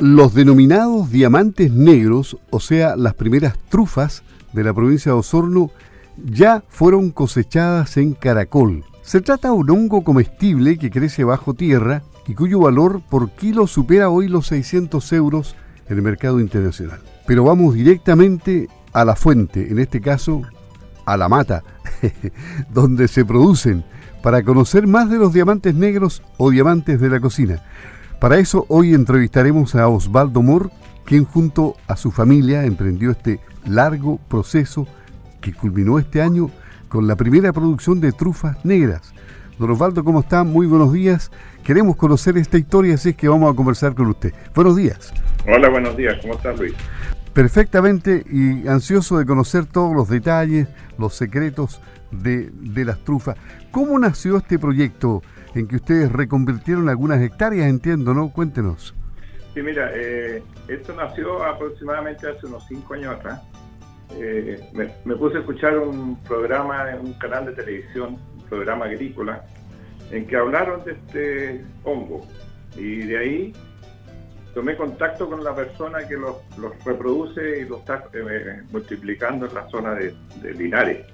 Los denominados diamantes negros, o sea, las primeras trufas de la provincia de Osorno, ya fueron cosechadas en Caracol. Se trata de un hongo comestible que crece bajo tierra y cuyo valor por kilo supera hoy los 600 euros en el mercado internacional. Pero vamos directamente a la fuente, en este caso a la mata, donde se producen, para conocer más de los diamantes negros o diamantes de la cocina. Para eso hoy entrevistaremos a Osvaldo Mor, quien junto a su familia emprendió este largo proceso que culminó este año con la primera producción de trufas negras. Don Osvaldo, ¿cómo está? Muy buenos días. Queremos conocer esta historia, así es que vamos a conversar con usted. Buenos días. Hola, buenos días. ¿Cómo estás, Luis? Perfectamente y ansioso de conocer todos los detalles, los secretos de, de las trufas. ¿Cómo nació este proyecto? En que ustedes reconvirtieron algunas hectáreas, entiendo, ¿no? Cuéntenos. Sí, mira, eh, esto nació aproximadamente hace unos cinco años atrás. Eh, me, puse a escuchar un programa en un canal de televisión, un programa agrícola, en que hablaron de este hongo. Y de ahí tomé contacto con la persona que los, reproduce y los está eh, multiplicando en la zona de, Linares.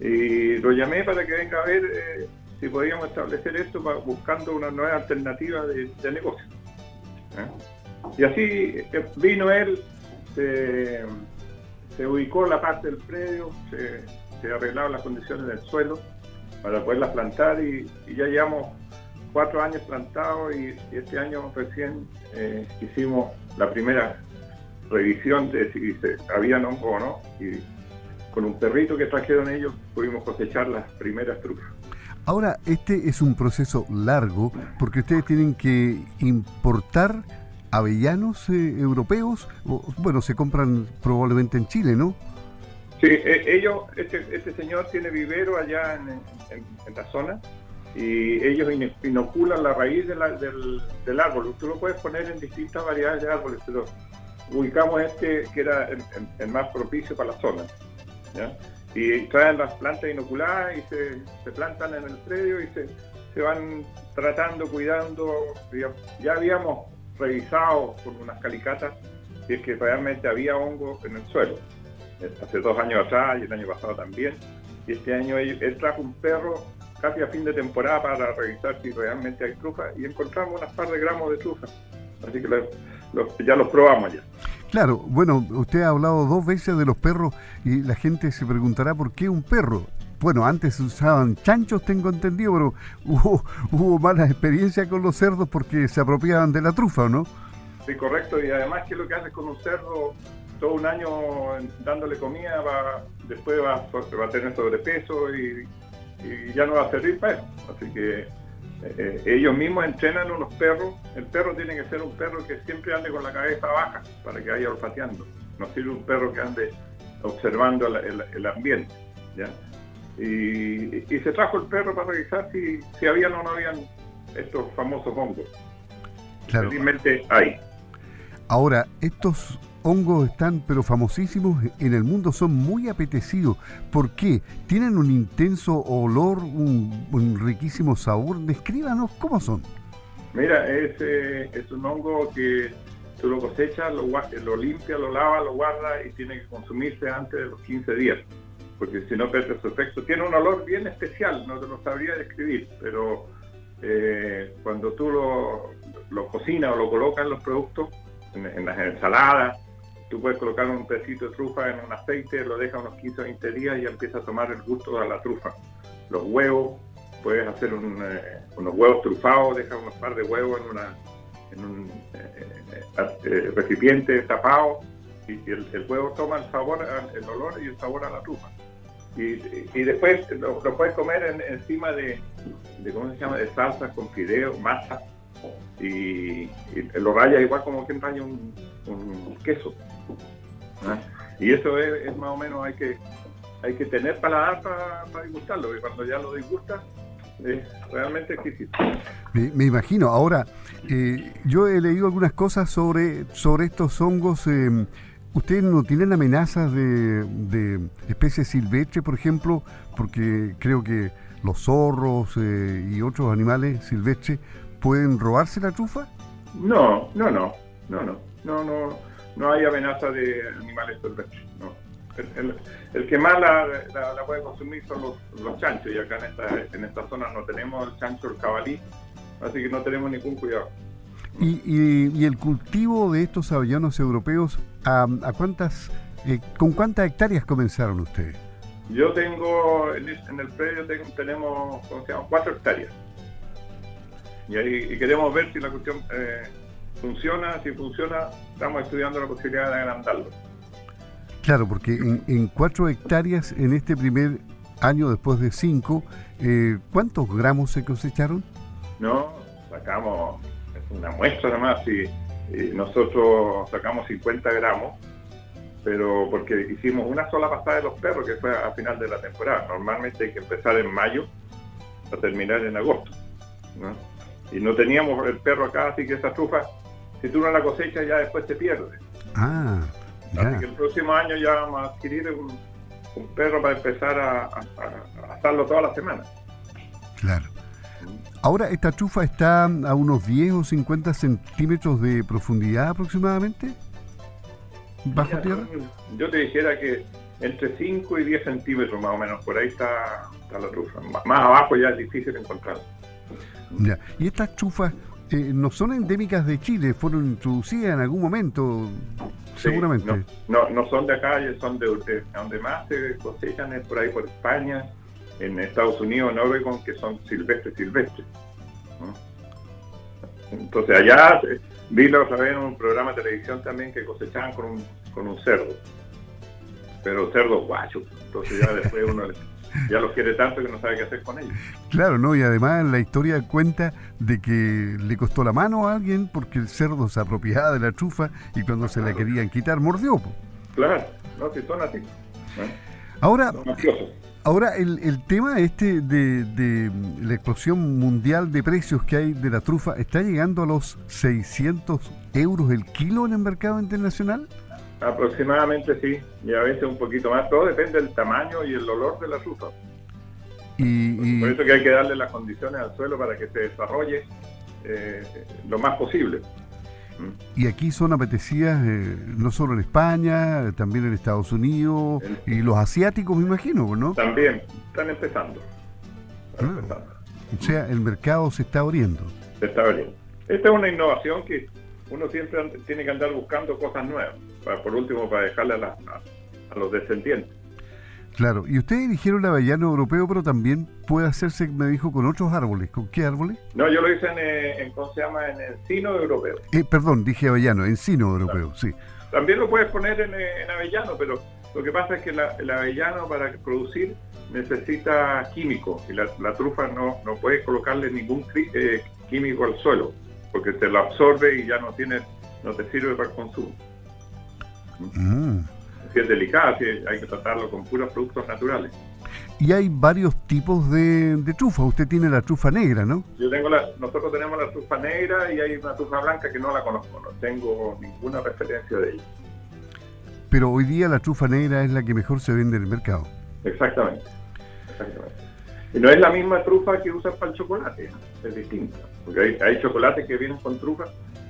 Y lo llamé para que venga a ver si podíamos establecer esto buscando una nueva alternativa de, negocio. ¿eh? Y así eh, vino él, se, ubicó la parte del predio, se, se, arreglaron las condiciones del suelo para poderlas plantar y, ya llevamos cuatro años plantados y, este año recién eh, hicimos la primera revisión de si se, había hongo o no y con un perrito que trajeron ellos pudimos cosechar las primeras trufas. Ahora, este es un proceso largo porque ustedes tienen que importar avellanos eh, europeos, o, bueno, se compran probablemente en Chile, ¿no? Sí, e, ellos, este, este, señor tiene vivero allá en, la zona y ellos inoculan la raíz del, árbol. Tú lo puedes poner en distintas variedades de árboles, pero ubicamos este que era el, más propicio para la zona. Y traen las plantas inoculadas y se, plantan en el predio y se, se van tratando, cuidando. Ya, habíamos revisado con unas calicatas si es que realmente había hongo en el suelo. Hace dos años atrás y el año pasado también. Y este año él, trajo un perro casi a fin de temporada para revisar si realmente hay trufa y encontramos unas par de gramos de trufa. Así que ya los probamos ya. Claro, bueno, usted ha hablado dos veces de los perros y la gente se preguntará por qué un perro. Bueno, antes usaban chanchos, tengo entendido, pero hubo, hubo malas experiencias con los cerdos porque se apropiaban de la trufa, ¿o no? Sí, correcto. Y además, ¿qué es lo que haces con un cerdo? Todo un año dándole comida, va, después va, va a tener sobrepeso y, y ya no va a servir para eso. Así que eh, ellos mismos entrenan unos perros. El perro tiene que ser un perro que siempre ande con la cabeza baja para que vaya olfateando. No sirve un perro que ande observando el, ambiente. Y, se trajo el perro para revisar si, si habían o no habían estos famosos hongos. Claro. Felizmente hay. Ahora, estos hongos están pero famosísimos en el mundo, son muy apetecidos. ¿Por qué? Tienen un intenso olor, un, riquísimo sabor. Descríbanos cómo son. Mira, es, eh, es un hongo que tú lo cosechas, lo, lo limpia, lo lava, lo guarda y tiene que consumirse antes de los 15 días, porque si no pierde su efecto. Tiene un olor bien especial, no te lo sabría describir, pero eh, cuando tú lo, lo, cocinas o lo colocas en los productos, en, en las ensaladas, Tú puedes colocar un pedacito de trufa en un aceite, lo dejas unos 15 o 20 días y empieza a tomar el gusto de la trufa. Los huevos, puedes hacer eh, unos huevos trufados, dejas unos par de huevos en, una, en un eh, eh, recipiente tapado y, el, huevo toma el sabor, el olor y el sabor a la trufa. Y, después lo, puedes comer encima de, ¿cómo se llama?, de salsa con fideo, masa y, lo rayas igual como quien raya un queso. ¿Ah? Y eso es, más o menos, hay que, hay que tener paladar para, para disgustarlo, y cuando ya lo disgusta, es realmente exquisito. Me, imagino. Ahora, eh, yo he leído algunas cosas sobre, sobre estos hongos. Eh, ¿Ustedes no tienen amenazas de, de, especies silvestres, por ejemplo? Porque creo que los zorros eh, y otros animales silvestres pueden robarse la trufa. No, no, no, no, no, no, no, no hay amenaza de animales silvestres, no. El, que más la, puede consumir son los, chanchos y acá en esta, en esta zona no tenemos el chancho, el cabalí, así que no tenemos ningún cuidado. ¿Y, el cultivo de estos avellanos europeos, a, cuántas, eh, con cuántas hectáreas comenzaron ustedes? Yo tengo, en el, predio tenemos, ¿cómo se llama? Cuatro hectáreas. Y, ahí, queremos ver si la cuestión eh, funciona. Si funciona, estamos estudiando la posibilidad de agrandarlo. Claro, porque en, cuatro hectáreas, en este primer año después de cinco, eh, ¿cuántos gramos se cosecharon? No, sacamos una muestra además y, nosotros sacamos 50 gramos, pero porque hicimos una sola pasada de los perros que fue a final de la temporada. Normalmente hay que empezar en mayo a terminar en agosto. Y no teníamos el perro acá, así que esa trufa, si tú no la cosechas ya después te pierdes. Ah, Así que el próximo año ya vamos a adquirir un, perro para empezar a, a, a, toda la semana. Claro. Ahora, ¿esta trufa está a unos 10 o 50 centímetros de profundidad aproximadamente? ¿Bajo tierra? Yo te dijera que entre 5 y 10 centímetros más o menos, por ahí está, la trufa. Más abajo ya es difícil encontrarla. Ya. ¿Y estas trufas eh, no son endémicas de Chile? ¿Fueron introducidas en algún momento? seguramente. No, no, son de acá, son de, de donde más se cosechan es por ahí, por España, en Estados Unidos, en Oregon, que son silvestres, silvestres. Entonces allá vi la otra vez en un programa de televisión también que cosechaban con un, con un cerdo, pero cerdo guacho. Entonces ya después uno ya los quiere tanto que no sabe qué hacer con ellos. Claro, ¿no? Y además la historia cuenta de que le costó la mano a alguien porque el cerdo se apropiaba de la trufa y cuando se la querían quitar mordió. Claro, no, si son así. Ahora, Ahora, el, el tema este de, la explosión mundial de precios que hay de la trufa, ¿está llegando a los 600 euros el kilo en el mercado internacional? Aproximadamente sí, y a veces un poquito más. Todo depende del tamaño y el olor de la trufa. Y, Por eso que hay que darle las condiciones al suelo para que se desarrolle eh, lo más posible. Y aquí son apetecidas eh, no solo en España, también en Estados Unidos y los asiáticos, me imagino, ¿no? También, están empezando. Ah. O sea, el mercado se está abriendo. Se está abriendo. Esta es una innovación que uno siempre tiene que andar buscando cosas nuevas, para, por último, para dejarle a los descendientes. Claro, y ustedes dijeron el avellano europeo, pero también puede hacerse, me dijo, con otros árboles. ¿Con qué árboles? No, yo lo hice en, eh, ¿cómo se llama? En encino europeo. Eh, perdón, dije avellano, encino europeo, sí. También lo puedes poner en, eh, en, avellano, pero lo que pasa es que el avellano para producir necesita químico y la, trufa no, no puedes colocarle ningún químico al suelo, porque te lo absorbe y ya no tiene, no te sirve para el consumo. Mm es delicada, hay que tratarlo con puros productos naturales. Y hay varios tipos de, trufa. Usted tiene la trufa negra, ¿no? Yo tengo la, nosotros tenemos la trufa negra y hay una trufa blanca que no la conozco, no tengo ninguna referencia de ella. Pero hoy día la trufa negra es la que mejor se vende en el mercado. Exactamente, no es la misma trufa que usan para el chocolate, es distinta. Porque hay, hay chocolates que vienen con trufa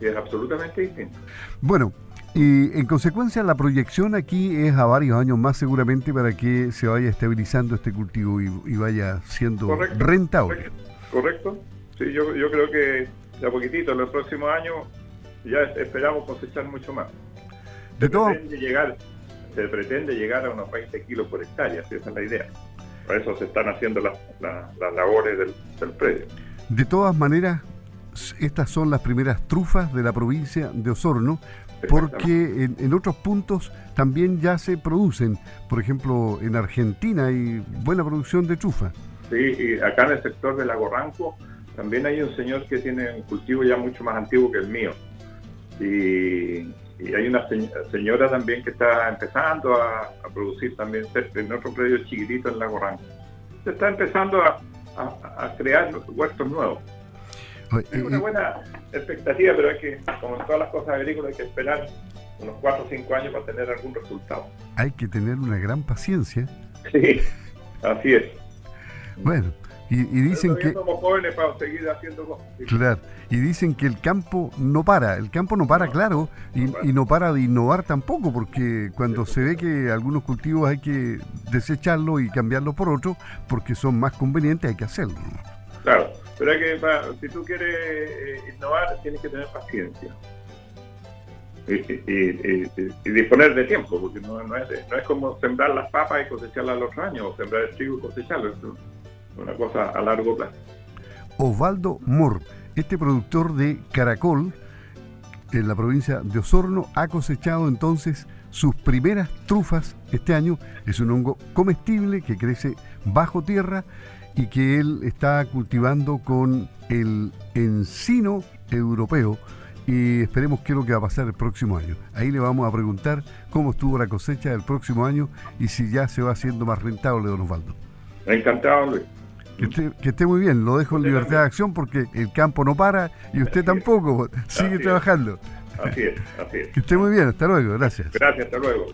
y es absolutamente distinto. Bueno, y en consecuencia la proyección aquí es a varios años más seguramente para que se vaya estabilizando este cultivo y, vaya siendo rentable. Correcto. Sí, yo, yo creo que ya poquitito, en los próximos años ya esperamos cosechar mucho más. Se, de pretende, llegar, se pretende llegar a unos 20 kilos por hectárea, esa es la idea. Para eso se están haciendo las, labores del, del predio. De todas maneras, estas son las primeras trufas de la provincia de Osorno, porque en, otros puntos también ya se producen. Por ejemplo, en Argentina hay buena producción de trufa. Sí, y acá en el sector de Lago Ranco también hay un señor que tiene un cultivo ya mucho más antiguo que el mío. Y, hay una señora también que está empezando a, producir también en otro predio chiquitito en Lago Ranco. Se está empezando a, a crear huertos nuevos. Es una buena expectativa, pero hay que, como en todas las cosas agrícolas, hay que esperar unos 4 o 5 años para tener algún resultado. Hay que tener una gran paciencia. Sí, así es. Bueno, Y, dicen que... Somos jóvenes para seguir haciendo cosas. Claro. Y dicen que el campo no para. El campo no para, claro. Y no, para. de innovar tampoco, porque cuando se ve que algunos cultivos hay que desecharlos y cambiarlos por otros, porque son más convenientes, hay que hacerlo. Claro. Pero hay que, si tú quieres eh, innovar, tienes que tener paciencia. Y, disponer de tiempo, porque no, es, no es como sembrar las papas y cosecharlas al otro año, o sembrar el trigo y cosecharlo una cosa a largo plazo. Osvaldo Mor, este productor de caracol en la provincia de Osorno, ha cosechado entonces sus primeras trufas este año. Es un hongo comestible que crece bajo tierra y que él está cultivando con el encino europeo y esperemos qué es lo que va a pasar el próximo año. Ahí le vamos a preguntar cómo estuvo la cosecha del próximo año y si ya se va haciendo más rentable, don Osvaldo. Encantado, Luis. Que esté, muy bien, lo dejo en libertad de acción porque el campo no para y usted tampoco, sigue trabajando. Así es, así es. Que esté muy bien, hasta luego, gracias. Gracias, hasta luego.